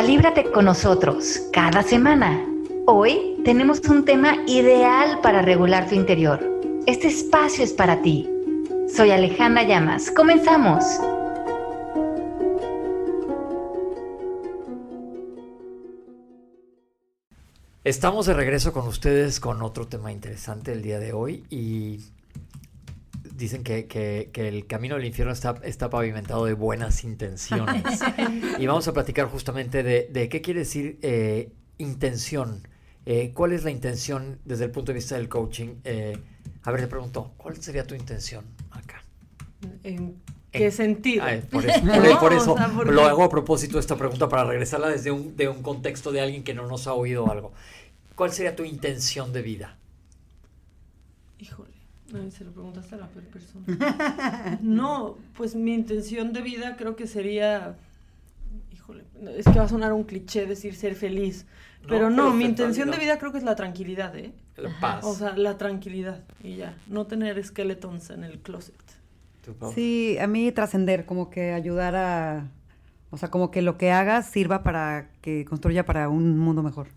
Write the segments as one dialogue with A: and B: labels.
A: Calíbrate con nosotros cada semana. Hoy tenemos un tema ideal para regular tu interior. Este espacio es para ti. Soy Alejandra Llamas. Comenzamos.
B: Estamos de regreso con ustedes con otro tema interesante el día de hoy y dicen que, que, que, el camino del infierno está, está pavimentado de buenas intenciones. y vamos a platicar justamente de, de qué quiere decir eh, intención. Eh, ¿Cuál es la intención desde el punto de vista del coaching? Eh, a ver, le pregunto, ¿cuál sería tu intención acá?
C: ¿En qué sentido?
B: Por eso, por, por eso o sea, lo hago a propósito esta pregunta para regresarla desde un, de un contexto de alguien que no nos ha oído algo. ¿Cuál sería tu intención de vida?
C: Híjole. Ay, se lo preguntaste a la peor persona. No, pues mi intención de vida creo que sería. Híjole, es que va a sonar un cliché decir ser feliz. Pero no, mi intención de vida creo que es la tranquilidad, ¿eh?
B: La paz.
C: O sea, la tranquilidad y ya. No tener skeletons en el closet.
D: Sí, a mí trascender, como que ayudar a. O sea, como que lo que hagas sirva para que construya para un mundo mejor.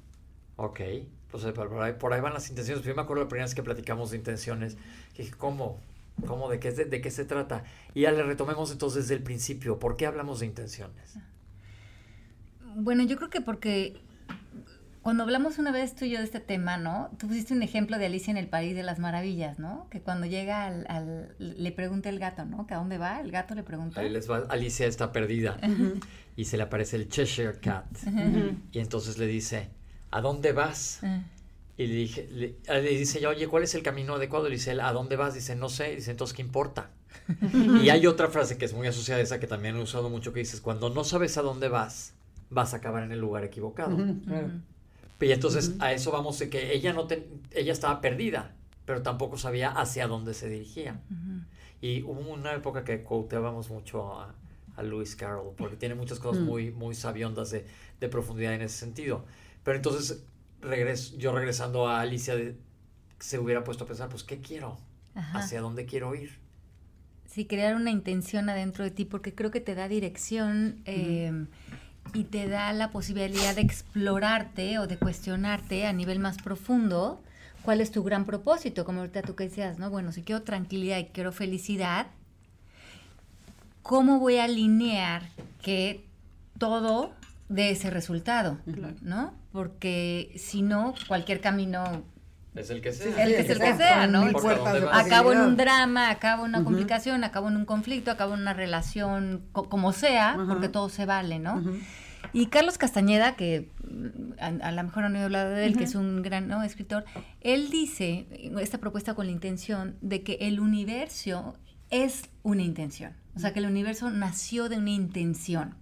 B: Ok. Pues por ahí, por ahí van las intenciones. Yo me acuerdo la primera vez que platicamos de intenciones. Que dije, ¿cómo? ¿Cómo? ¿De qué, de, ¿De qué se trata? Y ya le retomemos entonces desde el principio. ¿Por qué hablamos de intenciones?
A: Bueno, yo creo que porque cuando hablamos una vez tú y yo de este tema, ¿no? Tú pusiste un ejemplo de Alicia en el País de las Maravillas, ¿no? Que cuando llega al, al le pregunta el gato, ¿no? ¿Que a dónde va? El gato le pregunta.
B: Ahí les va, Alicia está perdida uh -huh. y se le aparece el Cheshire Cat uh -huh. y entonces le dice, ¿a dónde vas? -huh. Y le, dije, le, le, dice, oye, ¿cuál es el camino adecuado? Le dice, ¿a dónde vas? Dice, no sé. Dice, entonces, ¿qué importa? y hay otra frase que es muy asociada a esa que también he usado mucho que dices, cuando no sabes a dónde vas, vas a acabar en el lugar equivocado. Y entonces uh -huh. a eso vamos de que ella no te, ella estaba perdida, pero tampoco sabía hacia dónde se dirigía. Y hubo una época que quoteábamos mucho a, a Lewis Carroll, porque tiene muchas cosas -huh. muy, muy sabiondas de, de, profundidad en ese sentido. Pero entonces regreso, yo regresando a Alicia de, se hubiera puesto a pensar, pues, ¿qué quiero? Ajá. ¿Hacia dónde quiero ir?
E: Sí, crear una intención adentro de ti, porque creo que te da dirección. Eh, y te da la posibilidad de explorarte o de cuestionarte a nivel más profundo cuál es tu gran propósito, como ahorita tú que decías, ¿no? Bueno, si quiero tranquilidad y quiero felicidad, ¿cómo voy a alinear que todo dé ese resultado, claro. ¿no? Porque si no, cualquier camino
B: es el que sea.
E: El que, es el que sea, ¿no? Acabo en un drama, acabo en una uh -huh. complicación, acabo en un conflicto, acabo en una relación, co como sea, uh -huh. porque todo se vale, ¿no? Uh -huh. Y Carlos Castañeda, que a, a lo mejor no he hablado de él, que es un gran ¿no? escritor, él dice esta propuesta con la intención de que el universo es una intención. O sea, que el universo nació de una intención.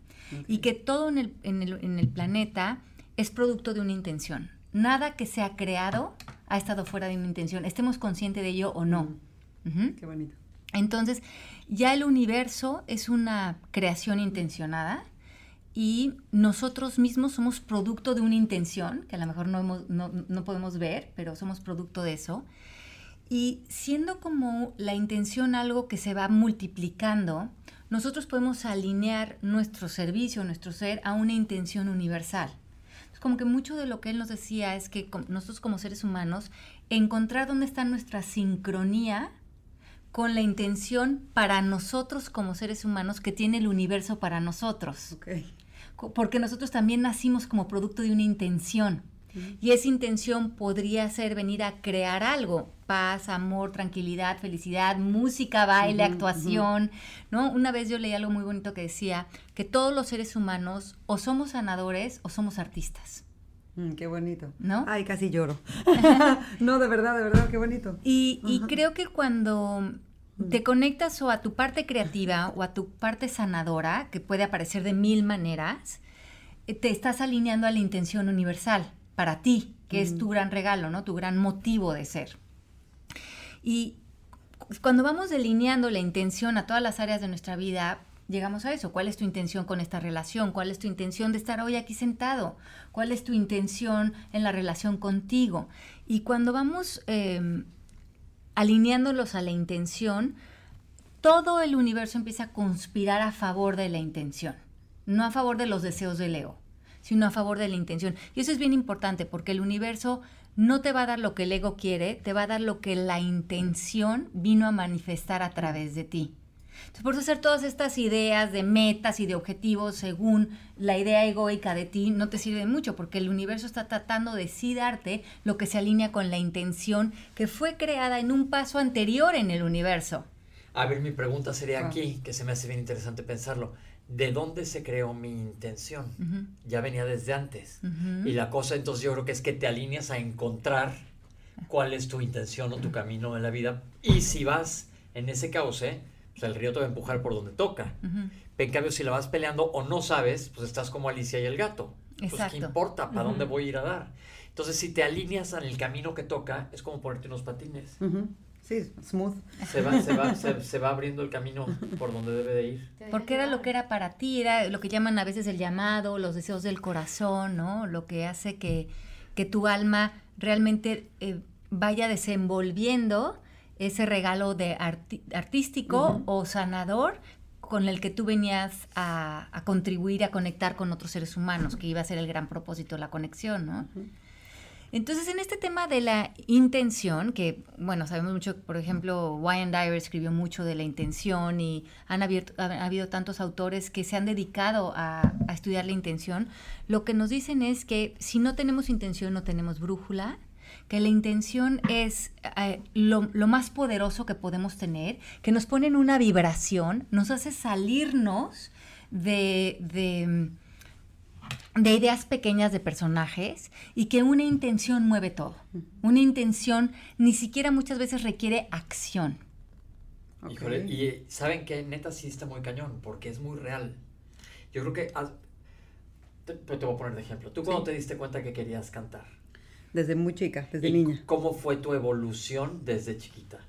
E: Y que todo en el, en, el, en el planeta es producto de una intención. Nada que se ha creado ha estado fuera de una intención, estemos conscientes de ello o no.
D: Uh -huh. Qué bonito.
E: Entonces, ya el universo es una creación intencionada y nosotros mismos somos producto de una intención, que a lo mejor no, hemos, no, no podemos ver, pero somos producto de eso. Y siendo como la intención algo que se va multiplicando, nosotros podemos alinear nuestro servicio, nuestro ser, a una intención universal como que mucho de lo que él nos decía es que nosotros como seres humanos, encontrar dónde está nuestra sincronía con la intención para nosotros como seres humanos que tiene el universo para nosotros.
D: Okay.
E: Porque nosotros también nacimos como producto de una intención. Y esa intención podría ser venir a crear algo, paz, amor, tranquilidad, felicidad, música, baile, uh -huh, actuación, uh -huh. ¿no? Una vez yo leí algo muy bonito que decía que todos los seres humanos o somos sanadores o somos artistas.
D: Mm, qué bonito.
E: ¿No?
D: Ay, casi lloro. no, de verdad, de verdad, qué bonito.
E: Y, creo que cuando te conectas o a tu parte creativa o a tu parte sanadora, que puede aparecer de mil maneras, eh, te estás alineando a la intención universal para ti, que mm. es tu gran regalo, ¿no? Tu gran motivo de ser. Y cuando vamos delineando la intención a todas las áreas de nuestra vida, llegamos a eso. ¿Cuál es tu intención con esta relación? ¿Cuál es tu intención de estar hoy aquí sentado? ¿Cuál es tu intención en la relación contigo? Y cuando vamos eh, alineándolos a la intención, todo el universo empieza a conspirar a favor de la intención, no a favor de los deseos del ego sino a favor de la intención. Y eso es bien importante porque el universo no te va a dar lo que el ego quiere, te va a dar lo que la intención vino a manifestar a través de ti. Entonces, por eso hacer todas estas ideas de metas y de objetivos según la idea egoica de ti no te sirve mucho porque el universo está tratando de sí darte lo que se alinea con la intención que fue creada en un paso anterior en el universo.
B: A ver, mi pregunta sería aquí, que se me hace bien interesante pensarlo. ¿De dónde se creó mi intención? Ya venía desde antes. Y la cosa entonces yo creo que es que te alineas a encontrar cuál es tu intención o tu camino en la vida. Y si vas en ese cauce, pues el río te va a empujar por donde toca. En cambio, si la vas peleando o no sabes, pues estás como Alicia y el gato. Pues, ¿qué importa? ¿Para dónde voy a ir a dar? Entonces, si te alineas en el camino que toca, es como ponerte unos patines.
D: Sí, smooth.
B: Se va, se, va, se, va abriendo el camino por donde debe de ir.
E: Porque era lo que era para ti, era lo que llaman a veces el llamado, los deseos del corazón, ¿no? Lo que hace que, que tu alma realmente eh, vaya desenvolviendo ese regalo de artístico o sanador con el que tú venías a, a, contribuir a conectar con otros seres humanos, que iba a ser el gran propósito, la conexión, ¿no? Entonces, en este tema de la intención, que, bueno, sabemos mucho, por ejemplo, Wayne Dyer escribió mucho de la intención y han, ha habido tantos autores que se han dedicado a, estudiar la intención, lo que nos dicen es que si no tenemos intención, no tenemos brújula, que la intención es eh, lo, más poderoso que podemos tener, que nos pone en una vibración, nos hace salirnos de, de, ideas pequeñas de personajes y que una intención mueve todo. Una intención ni siquiera muchas veces requiere acción.
B: Híjole, y saben que neta sí está muy cañón, porque es muy real. Yo creo que... Te, te, voy a poner de ejemplo. ¿Tú cuando te diste cuenta que querías cantar?
D: Desde muy chica, desde niña.
B: ¿Cómo fue tu evolución desde chiquita?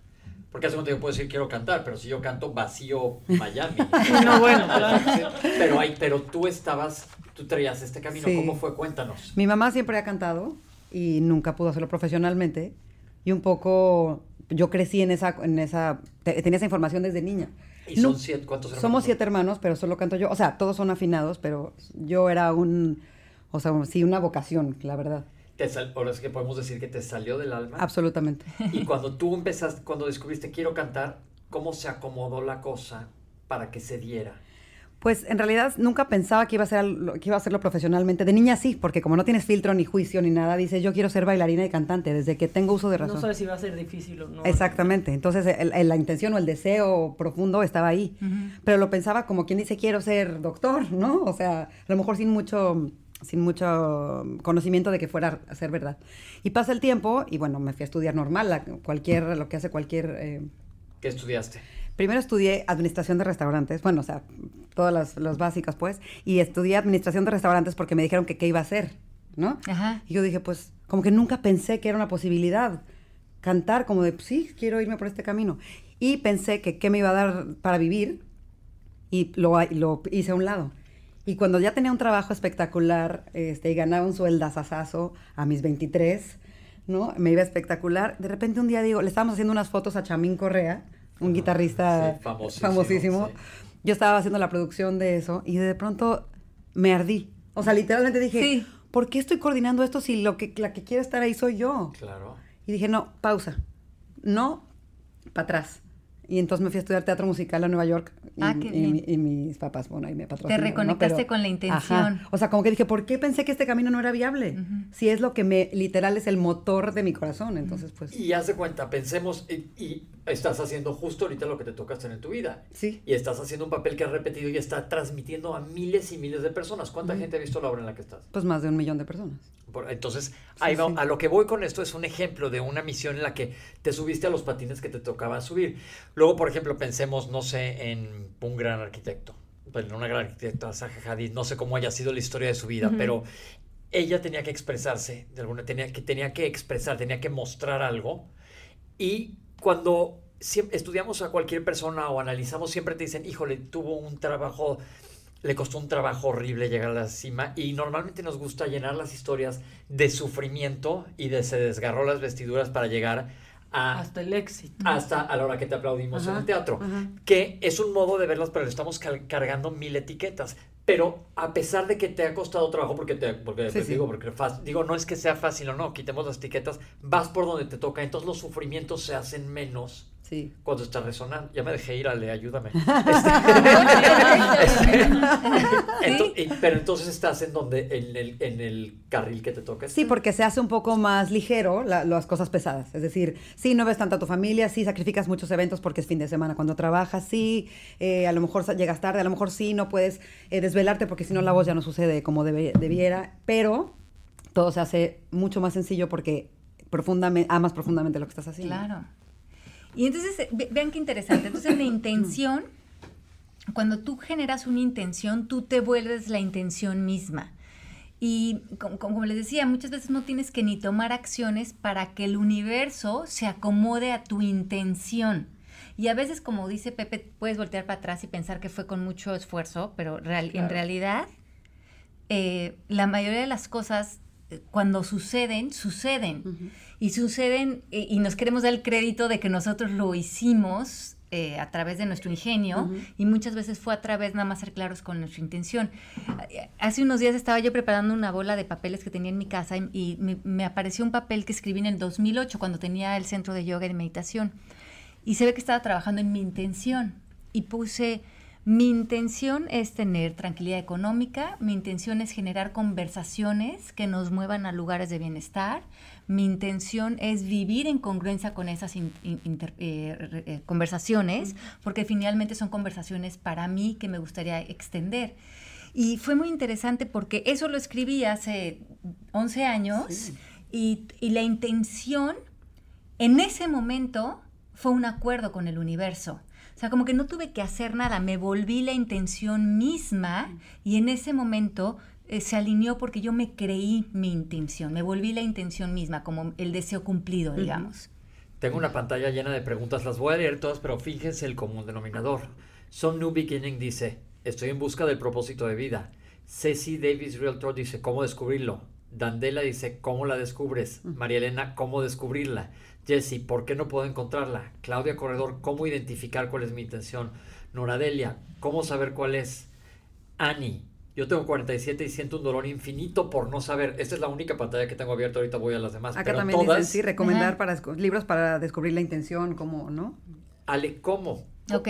B: Porque hace un tiempo puedo decir quiero cantar, pero si yo canto vacío Miami. no, bueno, Pero, hay, pero tú estabas, tú traías este camino. ¿Cómo fue? Cuéntanos.
D: Mi mamá siempre ha cantado y nunca pudo hacerlo profesionalmente. Y un poco yo crecí en esa, en esa, tenía esa información desde niña.
B: ¿Y son siete, cuántos
D: hermanos? Somos siete hermanos, pero solo canto yo. O sea, todos son afinados, pero yo era un, o sea, sí, una vocación, la verdad
B: ahora es que podemos decir que te salió del alma.
D: Absolutamente.
B: Y cuando tú empezaste, cuando descubriste quiero cantar, ¿cómo se acomodó la cosa para que se diera?
D: Pues en realidad nunca pensaba que iba a ser que iba a hacerlo profesionalmente. De niña sí, porque como no tienes filtro ni juicio ni nada, dices yo quiero ser bailarina y cantante desde que tengo uso de razón.
C: No sabes si va a ser difícil o no.
D: Exactamente. Entonces la intención o el deseo profundo estaba ahí. Pero lo pensaba como quien dice quiero ser doctor, ¿no? O sea, a lo mejor sin mucho sin mucho conocimiento de que fuera a ser verdad. Y pasa el tiempo y bueno, me fui a estudiar normal, cualquier, lo que hace cualquier... Eh,
B: ¿Qué estudiaste?
D: Primero estudié administración de restaurantes, bueno, o sea, todas las, las, básicas pues, y estudié administración de restaurantes porque me dijeron que qué iba a hacer, ¿no? Ajá. Y yo dije, pues, como que nunca pensé que era una posibilidad cantar, como de, pues, sí, quiero irme por este camino. Y pensé que qué me iba a dar para vivir y lo, lo hice a un lado. Y cuando ya tenía un trabajo espectacular este, y ganaba un sueldazazazo a mis 23, ¿no? Me iba espectacular. De repente un día digo, le estábamos haciendo unas fotos a Chamín Correa, un guitarrista famosísimo. Yo estaba haciendo la producción de eso y de pronto me ardí. O sea, literalmente dije, ¿por qué estoy coordinando esto si lo que, la que quiere estar ahí soy yo?
B: Claro.
D: Y dije, no, pausa. No, para atrás. Y entonces me fui a estudiar teatro musical a Nueva York. Y, ah, y, mis papás, bueno, ahí me patrocinaron.
E: Te reconectaste con la intención.
D: O sea, como que dije, ¿por qué pensé que este camino no era viable? Si es lo que me, literal, es el motor de mi corazón. Entonces, pues...
B: Y haz de cuenta, pensemos, y, estás haciendo justo ahorita lo que te toca hacer en tu vida.
D: Sí.
B: Y estás haciendo un papel que has repetido y está transmitiendo a miles y miles de personas. ¿Cuánta gente ha visto la obra en la que estás?
D: Pues más de un millón de personas.
B: Entonces, ahí va, a lo que voy con esto es un ejemplo de una misión en la que te subiste a los patines que te tocaba subir. Luego, por ejemplo, pensemos, no sé, en un gran arquitecto. Pues, en una gran arquitecta, Zaha Hadid, no sé cómo haya sido la historia de su vida, pero ella tenía que expresarse, de alguna tenía que tenía que expresar, tenía que mostrar algo y cuando estudiamos a cualquier persona o analizamos, siempre te dicen, híjole, tuvo un trabajo, le costó un trabajo horrible llegar a la cima y normalmente nos gusta llenar las historias de sufrimiento y de se desgarró las vestiduras para llegar
C: hasta el éxito.
B: Hasta a la hora que te aplaudimos en el teatro. Que es un modo de verlas, pero le estamos cargando mil etiquetas. Pero a pesar de que te ha costado trabajo, porque te, porque digo, porque digo, no es que sea fácil o no, quitemos las etiquetas, vas por donde te toca, entonces los sufrimientos se hacen menos cuando está resonando. Ya me dejé ir, Ale, ayúdame. Este, pero entonces estás en donde, en el, en el carril que te toca.
D: Sí, porque se hace un poco más ligero las cosas pesadas. Es decir, sí, no ves tanto a tu familia, sí, sacrificas muchos eventos porque es fin de semana cuando trabajas, sí, eh, a lo mejor llegas tarde, a lo mejor sí, no puedes eh, desvelarte porque si no la voz ya no sucede como debiera, pero todo se hace mucho más sencillo porque profundamente, amas profundamente lo que estás haciendo.
E: Claro. Y entonces, eh, vean qué interesante. Entonces, la intención, cuando tú generas una intención, tú te vuelves la intención misma. Y como, les decía, muchas veces no tienes que ni tomar acciones para que el universo se acomode a tu intención. Y a veces, como dice Pepe, puedes voltear para atrás y pensar que fue con mucho esfuerzo, pero en realidad eh, la mayoría de las cosas cuando suceden, suceden. Y suceden y nos queremos dar el crédito de que nosotros lo hicimos eh, a través de nuestro ingenio y muchas veces fue a través nada más ser claros con nuestra intención. Hace unos días estaba yo preparando una bola de papeles que tenía en mi casa y, me, apareció un papel que escribí en el 2008 cuando tenía el centro de yoga y de meditación. Y se ve que estaba trabajando en mi intención. Y puse mi intención es tener tranquilidad económica, mi intención es generar conversaciones que nos muevan a lugares de bienestar, mi intención es vivir en congruencia con esas eh, eh, conversaciones, porque finalmente son conversaciones para mí que me gustaría extender. Y fue muy interesante porque eso lo escribí hace 11 años y, y la intención en ese momento fue un acuerdo con el universo. O sea, como que no tuve que hacer nada, me volví la intención misma y en ese momento eh, se alineó porque yo me creí mi intención, me volví la intención misma, como el deseo cumplido, digamos.
B: Tengo una pantalla llena de preguntas, las voy a leer todas, pero fíjense el común denominador. Son New Beginning dice, estoy en busca del propósito de vida. Ceci Davis Realtor dice, ¿cómo descubrirlo? Dandela dice, ¿cómo la descubres? María Elena, ¿cómo descubrirla? Jessie, ¿por qué no puedo encontrarla? Claudia Corredor, ¿cómo identificar cuál es mi intención? Noradelia, ¿cómo saber cuál es? Annie, yo tengo 47 y siento un dolor infinito por no saber. Esta es la única pantalla que tengo abierta, ahorita voy a las demás.
D: Acá también dicen, sí, recomendar para libros para descubrir la intención, ¿cómo, no?
B: Ale, ¿cómo?
E: Ok.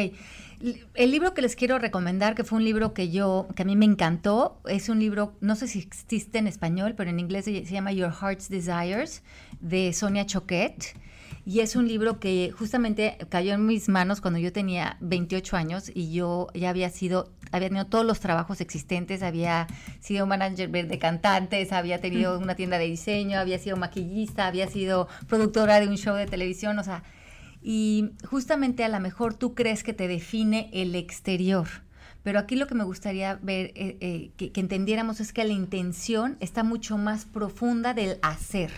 E: El libro que les quiero recomendar, que fue un libro que yo, que a mí me encantó, es un libro, no sé si existe en español, pero en inglés se, llama Your Heart's Desires, de Sonia Choquet. Y es un libro que justamente cayó en mis manos cuando yo tenía 28 años y yo ya había sido, había tenido todos los trabajos existentes, había sido manager de cantantes, había tenido una tienda de diseño, había sido maquillista, había sido productora de un show de televisión, o sea, y justamente a lo mejor tú crees que te define el exterior. Pero aquí lo que me gustaría ver, eh, eh, que, que, entendiéramos es que la intención está mucho más profunda del hacer.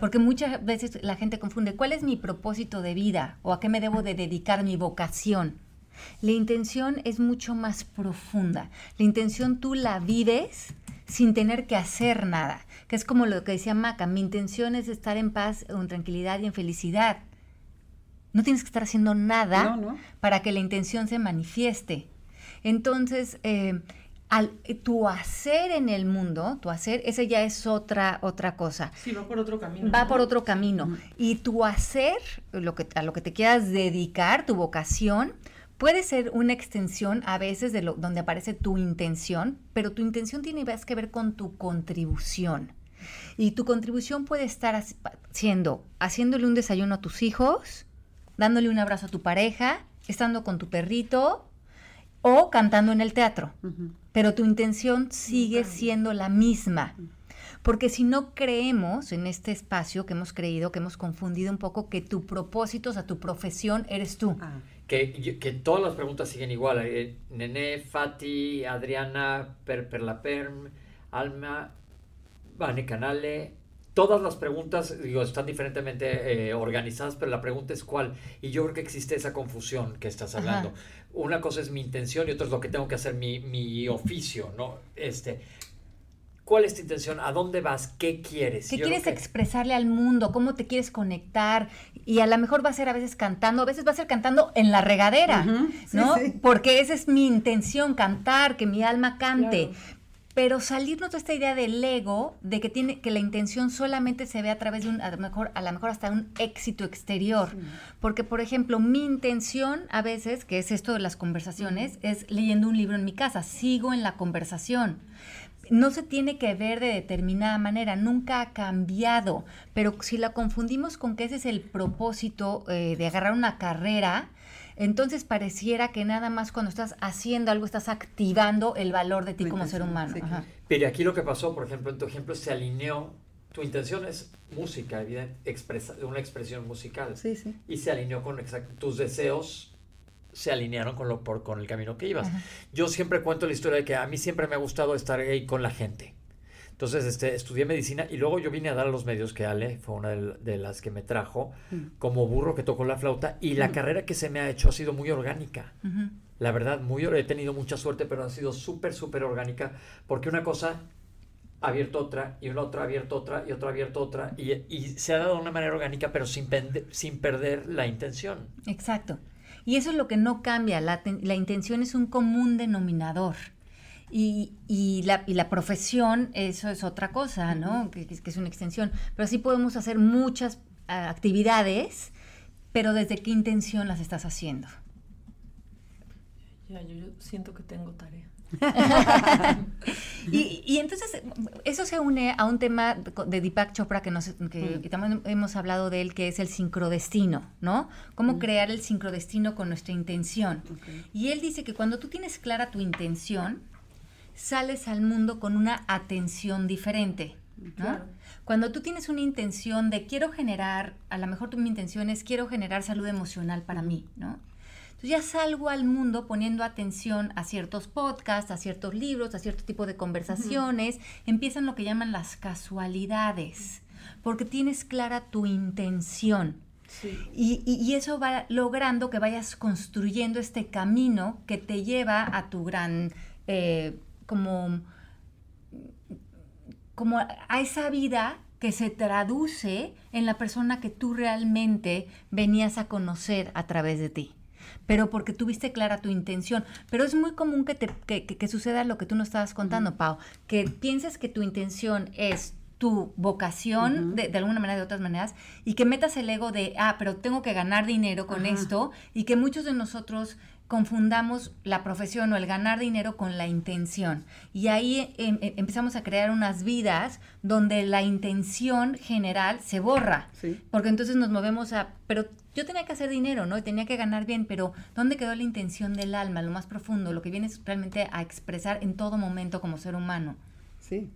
E: Porque muchas veces la gente confunde cuál es mi propósito de vida o a qué me debo de dedicar mi vocación. La intención es mucho más profunda. La intención tú la vives sin tener que hacer nada, que es como lo que decía Maca, mi intención es estar en paz, en tranquilidad y en felicidad. No tienes que estar haciendo nada para que la intención se manifieste. Entonces, eh, al, tu hacer en el mundo, tu hacer, ese ya es otra, otra cosa.
C: Sí, va por otro camino.
E: Va por otro camino. Y tu hacer, lo que, a lo que te quieras dedicar, tu vocación, puede ser una extensión a veces de lo, donde aparece tu intención, pero tu intención tiene que ver con tu contribución. Y tu contribución puede estar siendo haciéndole un desayuno a tus hijos, dándole un abrazo a tu pareja, estando con tu perrito o cantando en el teatro pero tu intención sigue siendo la misma. Porque si no creemos en este espacio que hemos creído, que hhemos confundido un poco, que tu propósito, o sea, tu profesión eres tú. Ah.
B: Que, que, todas las preguntas siguen igual. Eh, Nené, Fati, Adriana, Per, Perm, Alma, Vane Canale, todas las preguntas, digo, están diferentemente eh, organizadas, pero la pregunta es cuál. Y yo creo que existe esa confusión que estás hablando. Una cosa es mi intención y otra es lo que tengo que hacer, mi, mi oficio, ¿no? Este, ¿Cuál es tu intención? ¿A dónde vas? ¿Qué quieres?
E: ¿Qué quieres expresarle al mundo? ¿Cómo te quieres conectar? Y a lo mejor va a ser a veces cantando, a veces va a ser cantando en la regadera, ¿no? Porque esa es mi intención, cantar, que mi alma cante. Pero salirnos de esta idea del ego, de que tiene que la intención solamente se ve a través de un, a lo mejor, a lo mejor hasta un éxito exterior. Porque, por ejemplo, mi intención a veces, que es esto de las conversaciones, es leyendo un libro en mi casa, sigo en la conversación. No se tiene que ver de determinada manera, nunca ha cambiado, pero si la confundimos con que ese es el propósito eh, de agarrar una carrera, entonces pareciera que nada más cuando estás haciendo algo estás activando el valor de ti como ser humano.
B: Pero aquí lo que pasó, por ejemplo, en tu ejemplo se alineó, tu intención es música, evidente, expresa, una expresión musical. Y se alineó con tus deseos se alinearon con, lo, por, con el camino que ibas. Yo siempre cuento la historia de que a mí siempre me ha gustado estar ahí con la gente. Entonces este, estudié medicina y luego yo vine a dar a los medios que Ale fue una de, las que me trajo mm. como burro que tocó la flauta y la mm. carrera que se me ha hecho ha sido muy orgánica. La verdad, muy he tenido mucha suerte, pero ha sido súper, súper orgánica porque una cosa ha abierto otra y una otra ha abierto otra y otra ha abierto otra y, y se ha dado de una manera orgánica pero sin, sin perder la intención.
E: Exacto. Y eso es lo que no cambia, la, intención es un común denominador. Y, y, la, y, la, profesión, eso es otra cosa, ¿no? Que, que, es una extensión. Pero sí podemos hacer muchas ah, actividades, pero ¿desde qué intención las estás haciendo?
C: Ya, yo siento que tengo tarea.
E: y, entonces eso se une a un tema de Deepak Chopra que, nos, que, también hemos hablado de él, que es el sincrodestino, ¿no? Cómo crear el sincrodestino con nuestra intención. Y él dice que cuando tú tienes clara tu intención, sales al mundo con una atención diferente. ¿no? Cuando tú tienes una intención de quiero generar, a lo mejor tu mi intención es quiero generar salud emocional para mí, ¿no? ya salgo al mundo poniendo atención a ciertos podcasts, a ciertos libros, a cierto tipo de conversaciones, empiezan lo que llaman las casualidades, porque tienes clara tu intención. Y, eso va logrando que vayas construyendo este camino que te lleva a tu gran, eh, como, como a esa vida que se traduce en la persona que tú realmente venías a conocer a través de ti. Pero porque tuviste clara tu intención. Pero es muy común que, te, que, suceda lo que tú nos estabas contando, Pau, que pienses que tu intención es tu vocación de, alguna manera, de otras maneras, y que metas el ego de, ah, pero tengo que ganar dinero con esto, y que muchos de nosotros confundamos la profesión o el ganar dinero con la intención. Y ahí em, em, empezamos a crear unas vidas donde la intención general se borra. Porque entonces nos movemos a, pero yo tenía que hacer dinero, ¿no? Y tenía que ganar bien, pero ¿dónde quedó la intención del alma, lo más profundo, lo que vienes realmente a expresar en todo momento como ser humano?
D: Sí.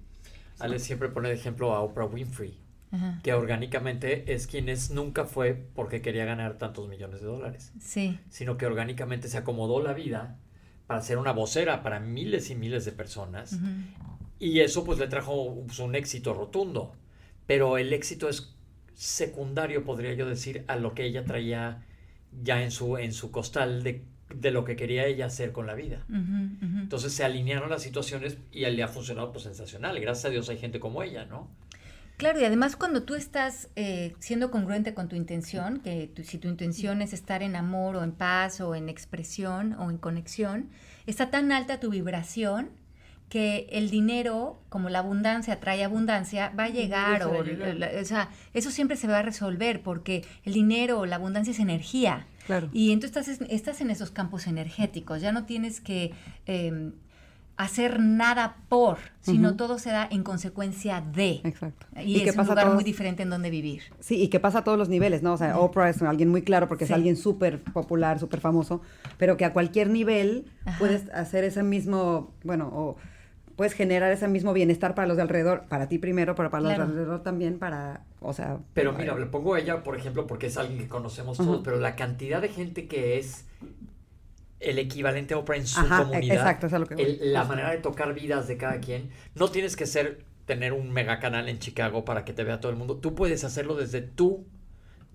B: Ale siempre pone de ejemplo a Oprah Winfrey, que orgánicamente es quien es, nunca fue porque quería ganar tantos millones de dólares.
E: Sí.
B: Sino que orgánicamente se acomodó la vida para ser una vocera para miles y miles de personas. Y eso pues le trajo pues, un éxito rotundo. Pero el éxito es secundario, podría yo decir, a lo que ella traía ya en su, en su costal de, lo que quería ella hacer con la vida. Entonces se alinearon las situaciones y le ha funcionado pues sensacional. Gracias a Dios hay gente como ella, ¿no?
E: Claro, y además cuando tú estás eh, siendo congruente con tu intención, que si tu intención es estar en amor o en paz o en expresión o en conexión, está tan alta tu vibración que el dinero, como la abundancia trae abundancia, va a llegar, o, o, sea, eso siempre se va a resolver porque el dinero o la abundancia es energía.
D: Claro.
E: Y entonces estás, estás en esos campos energéticos, ya no tienes que em, hacer nada por, sino todo se da en consecuencia de.
D: Exacto.
E: Y, es un lugar muy diferente en donde vivir.
D: Sí, y que pasa a todos los niveles, ¿no? O sea, Oprah es alguien muy claro porque es alguien súper popular, súper famoso, pero que a cualquier nivel puedes hacer ese mismo, bueno, o puedes generar ese mismo bienestar para los de alrededor, para ti primero, pero para los de alrededor también, para, o sea...
B: Pero mira, le pongo a ella, por ejemplo, porque es alguien que conocemos todos, pero la cantidad de gente que es el equivalente a Oprah en su comunidad,
D: exacto, es lo que
B: la manera de tocar vidas de cada quien, no tienes que ser tener un mega canal en Chicago para que te vea todo el mundo, tú puedes hacerlo desde tu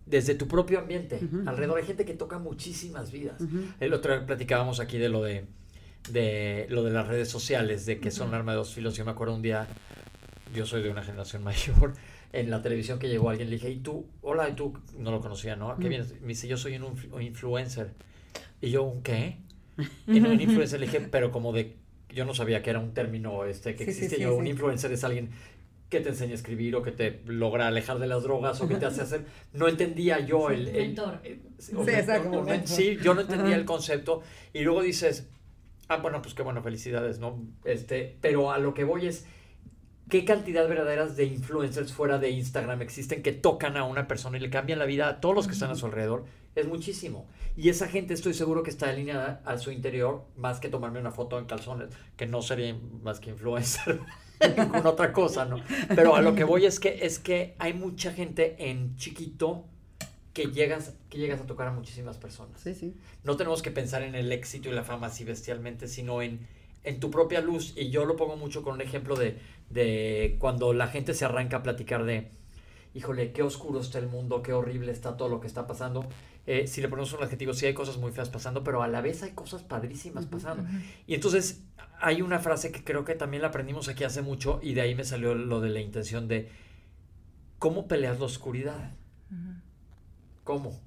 B: desde tu propio ambiente, alrededor hay gente que toca muchísimas vidas. El otro día platicábamos aquí de lo de de lo de las redes sociales, de que son arma de dos filos. Yo me acuerdo un día yo soy de una generación mayor, en la televisión que llegó alguien, le dije, ¿y tú? Hola, ¿y tú? No lo conocía, ¿no? ¿Qué vienes? Me dice, yo soy un, un influencer. Y yo, ¿un qué? Y no, un influencer, le dije, pero como de, yo no sabía que era un término este que existe. yo, un influencer es alguien que te enseña a escribir o que te logra alejar de las drogas o que te hace hacer. No entendía yo el. el, sí, exacto, sí, yo no entendía el concepto. Y luego dices, ah, bueno, pues qué bueno, felicidades, ¿no? Este, pero a lo que voy es. ¿Qué cantidad verdaderas de influencers fuera de Instagram existen que tocan a una persona y le cambian la vida a todos los que están a su alrededor? Es muchísimo. Y esa gente estoy seguro que está alineada a su interior más que tomarme una foto en calzones, que no sería más que influencer. ninguna otra cosa, ¿no? Pero a lo que voy es que, es que hay mucha gente en chiquito que llegas, que llegas a tocar a muchísimas personas.
D: Sí, sí.
B: No tenemos que pensar en el éxito y la fama así bestialmente, sino en, en tu propia luz. Y yo lo pongo mucho con un ejemplo de, de cuando la gente se arranca a platicar de, híjole, qué oscuro está el mundo, qué horrible está todo lo que está pasando. Eh, si le ponemos un adjetivo, sí hay cosas muy feas pasando, pero a la vez hay cosas padrísimas pasando. Y entonces hay una frase que creo que también la aprendimos aquí hace mucho y de ahí me salió lo de la intención de cómo peleas la oscuridad. ¿Cómo?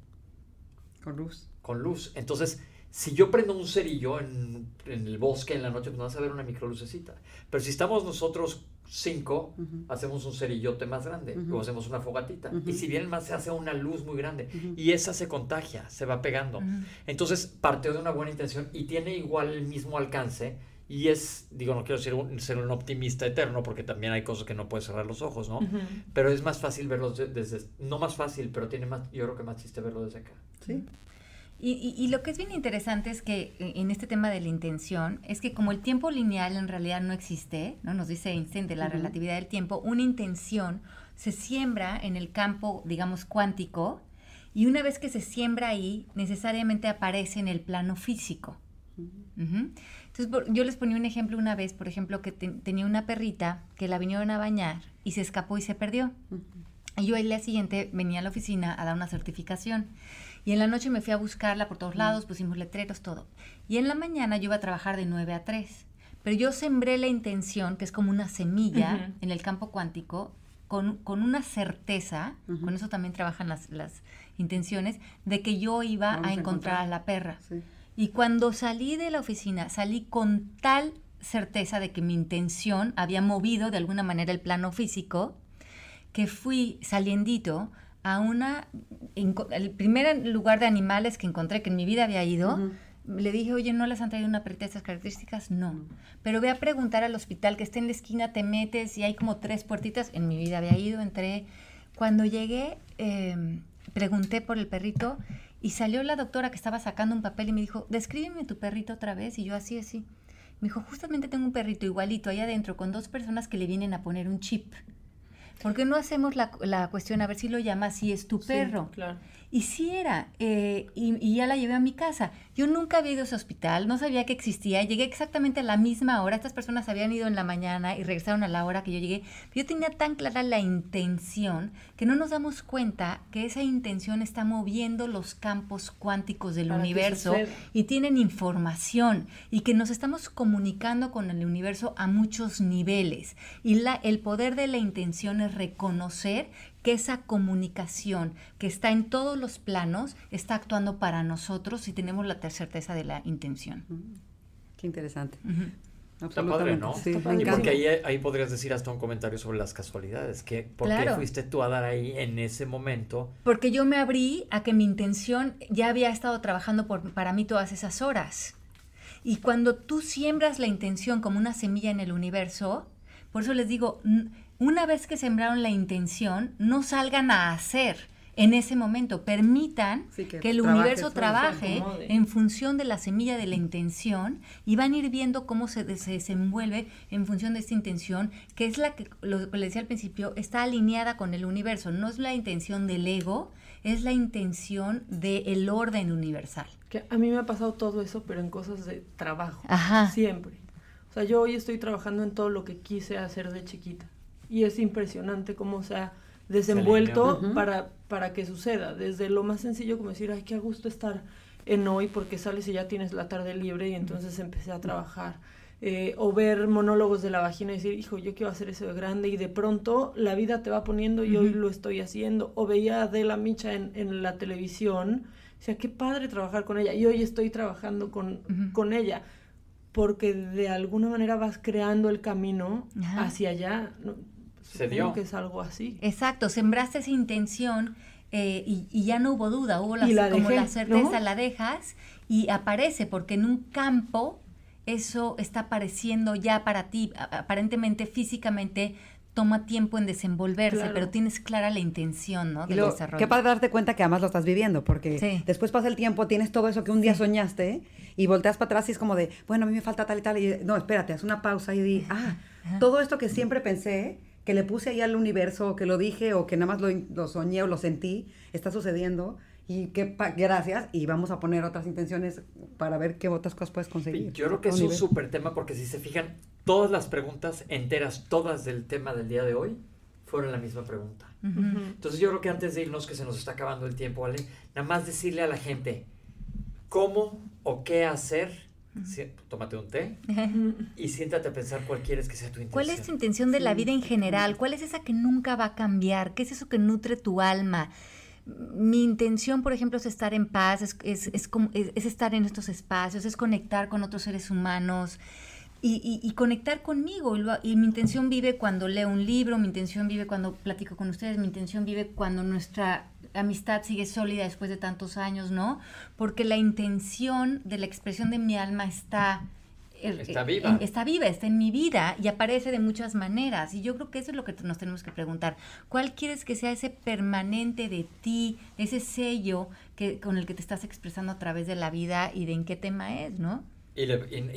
D: Con luz.
B: Con luz. Entonces, si yo prendo un cerillo en, en el bosque en la noche, pues vas a ver una microlucecita. Pero si estamos nosotros cinco, hacemos un cerillote más grande o hacemos una fogatita. Y si vienen más, se hace una luz muy grande. Y esa se contagia, se va pegando. Entonces, partió de una buena intención y tiene igual el mismo alcance. Y es, digo, no quiero ser un, ser un optimista eterno, porque también hay cosas que no puedes cerrar los ojos, ¿no? Pero es más fácil verlos desde, no más fácil, pero tiene más, yo creo que más chiste verlo desde acá.
D: Sí.
E: Y, y, lo que es bien interesante es que eh, en este tema de la intención, es que como el tiempo lineal en realidad no existe, ¿no? nos dice Einstein de la relatividad del tiempo, una intención se siembra en el campo, digamos, cuántico, y una vez que se siembra ahí, necesariamente aparece en el plano físico. Entonces, yo les ponía un ejemplo una vez, por ejemplo, que tenía una perrita que la vinieron a bañar y se escapó y se perdió. Y yo el día siguiente venía a la oficina a dar una certificación. Y en la noche me fui a buscarla por todos lados, pusimos letreros, todo. Y en la mañana yo iba a trabajar de 9 a 3. Pero yo sembré la intención, que es como una semilla en el campo cuántico, con, una certeza, con eso también trabajan las, las, intenciones, de que yo iba a encontrar, a, la perra. Y cuando salí de la oficina, salí con tal certeza de que mi intención había movido de alguna manera el plano físico, que fui saliendito a una, el primer lugar de animales que encontré que en mi vida había ido, le dije, oye, ¿no les han traído una perrita de estas características? No. Pero voy a preguntar al hospital que esté en la esquina, te metes y hay como tres puertitas. En mi vida había ido, entré. Cuando llegué, em, pregunté por el perrito y salió la doctora que estaba sacando un papel y me dijo, descríbeme tu perrito otra vez. Y yo así, así. Me dijo, justamente tengo un perrito igualito ahí adentro con dos personas que le vienen a poner un chip. ¿Por qué no hacemos la, la cuestión a ver si lo llama si es tu perro?
C: claro.
E: Y sí era, eh, y, ya la llevé a mi casa. Yo nunca había ido a ese hospital, no sabía que existía. Llegué exactamente a la misma hora. Estas personas habían ido en la mañana y regresaron a la hora que yo llegué. Yo tenía tan clara la intención que no nos damos cuenta que esa intención está moviendo los campos cuánticos del universo y tienen información y que nos estamos comunicando con el universo a muchos niveles. Y la, el poder de la intención es reconocer que esa comunicación que está en todos los planos está actuando para nosotros si tenemos la certeza de la intención.
D: Qué interesante.
B: Está padre, ¿no? Sí, y porque ahí, ahí, podrías decir hasta un comentario sobre las casualidades. Que, ¿Por qué fuiste tú a dar ahí en ese momento?
E: Porque yo me abrí a que mi intención ya había estado trabajando por, para mí todas esas horas. Y cuando tú siembras la intención como una semilla en el universo, por eso les digo, una vez que sembraron la intención, no salgan a hacer en ese momento. Permitan que, el universo trabaje en función de la semilla de la intención y van a ir viendo cómo se, desenvuelve en función de esta intención, que es la que, lo que le decía al principio, está alineada con el universo. No es la intención del ego, es la intención del orden universal.
C: Que a mí me ha pasado todo eso, pero en cosas de trabajo.
E: Ajá.
C: Siempre. O sea, yo hoy estoy trabajando en todo lo que quise hacer de chiquita y es impresionante cómo se ha desenvuelto para, para que suceda. Desde lo más sencillo como decir, ay, qué a gusto estar en hoy porque sales y ya tienes la tarde libre y entonces empecé a trabajar eh, o ver monólogos de la vagina y decir, hijo, yo quiero hacer eso de grande y de pronto la vida te va poniendo y hoy lo estoy haciendo. O veía a Adela Micha en, en la televisión, o sea, qué padre trabajar con ella y hoy estoy trabajando con, con ella porque de alguna manera vas creando el camino hacia allá.
B: Se dio.
C: que es algo así.
E: Exacto, sembraste esa intención eh, y, ya no hubo duda, hubo la, como la certeza, la dejas y aparece, porque en un campo eso está apareciendo ya para ti, aparentemente físicamente toma tiempo en desenvolverse, pero tienes clara la intención, ¿no?
D: Del desarrollo. Qué padre darte cuenta que además lo estás viviendo, porque después pasa el tiempo, tienes todo eso que un día soñaste y volteas para atrás y es como de, bueno, a mí me falta tal y tal, y no, espérate, haz una pausa y di, ah, todo esto que siempre pensé, que le puse ahí al universo, o que lo dije, o que nada más lo, lo soñé o lo sentí, está sucediendo. Y qué gracias, y vamos a poner otras intenciones para ver qué otras cosas puedes conseguir.
B: Yo creo que es un súper tema porque si se fijan, todas las preguntas enteras, todas del tema del día de hoy, fueron la misma pregunta. Entonces yo creo que antes de irnos, que se nos está acabando el tiempo, ¿vale? Nada más decirle a la gente, cómo o qué hacer. Tómate un té y siéntate a pensar cuál quieres que sea tu intención.
E: ¿Cuál es tu intención de la vida en general? ¿Cuál es esa que nunca va a cambiar? ¿Qué es eso que nutre tu alma? Mi intención, por ejemplo, es estar en paz, es, es, es, estar en estos espacios, es conectar con otros seres humanos. Y, y, conectar conmigo. Y, mi intención vive cuando leo un libro, mi intención vive cuando platico con ustedes, mi intención vive cuando nuestra amistad sigue sólida después de tantos años, ¿no? Porque la intención de la expresión de mi alma está...
B: Er, está viva.
E: está viva, está en mi vida y aparece de muchas maneras. Y yo creo que eso es lo que nos tenemos que preguntar. ¿Cuál quieres que sea ese permanente de ti, ese sello que, con el que te estás expresando a través de la vida y de en qué tema es, ¿no?
B: Y,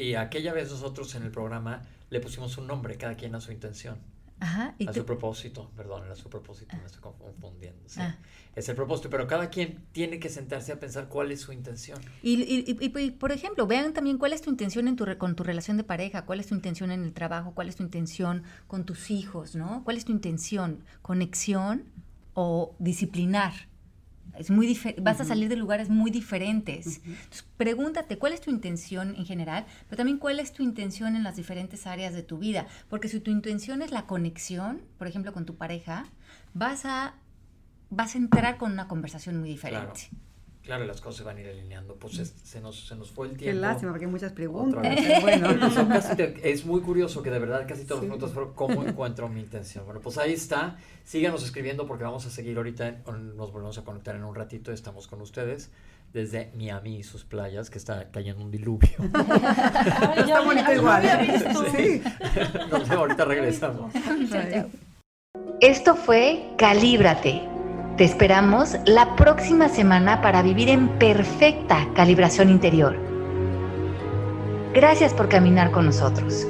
B: y aquella vez nosotros en el programa le pusimos un nombre, cada quien a su intención. Ajá, a su propósito, perdón, a su propósito, me estoy confundiendo. Ah. Es el propósito, pero cada quien tiene que sentarse a pensar cuál es su intención.
E: Y, y, por ejemplo, vean también cuál es tu intención en tu, con tu relación de pareja, cuál es tu intención en el trabajo, cuál es tu intención con tus hijos, ¿no? ¿Cuál es tu intención? ¿Conexión o disciplinar? Es muy vas a salir de lugares muy diferentes. pregúntate cuál es tu intención en general, pero también cuál es tu intención en las diferentes áreas de tu vida. Porque si tu intención es la conexión, por ejemplo, con tu pareja, vas a, vas a entrar con una conversación muy diferente.
B: Claro, las cosas se van a ir alineando. Pues se, nos, se nos fue el tiempo.
D: Qué lástima, porque hay muchas preguntas.
B: bueno. es muy curioso que de verdad casi todas las preguntas fueron cómo encuentro mi intención. Bueno, pues ahí está. Síganos escribiendo porque vamos a seguir ahorita. nos volvemos a conectar en un ratito. Estamos con ustedes desde Miami y sus playas, que está cayendo un diluvio.
D: está bonito igual.
B: Sí. ahorita regresamos.
E: Esto fue Calíbrate te esperamos la próxima semana para vivir en perfecta calibración interior. Gracias por caminar con nosotros.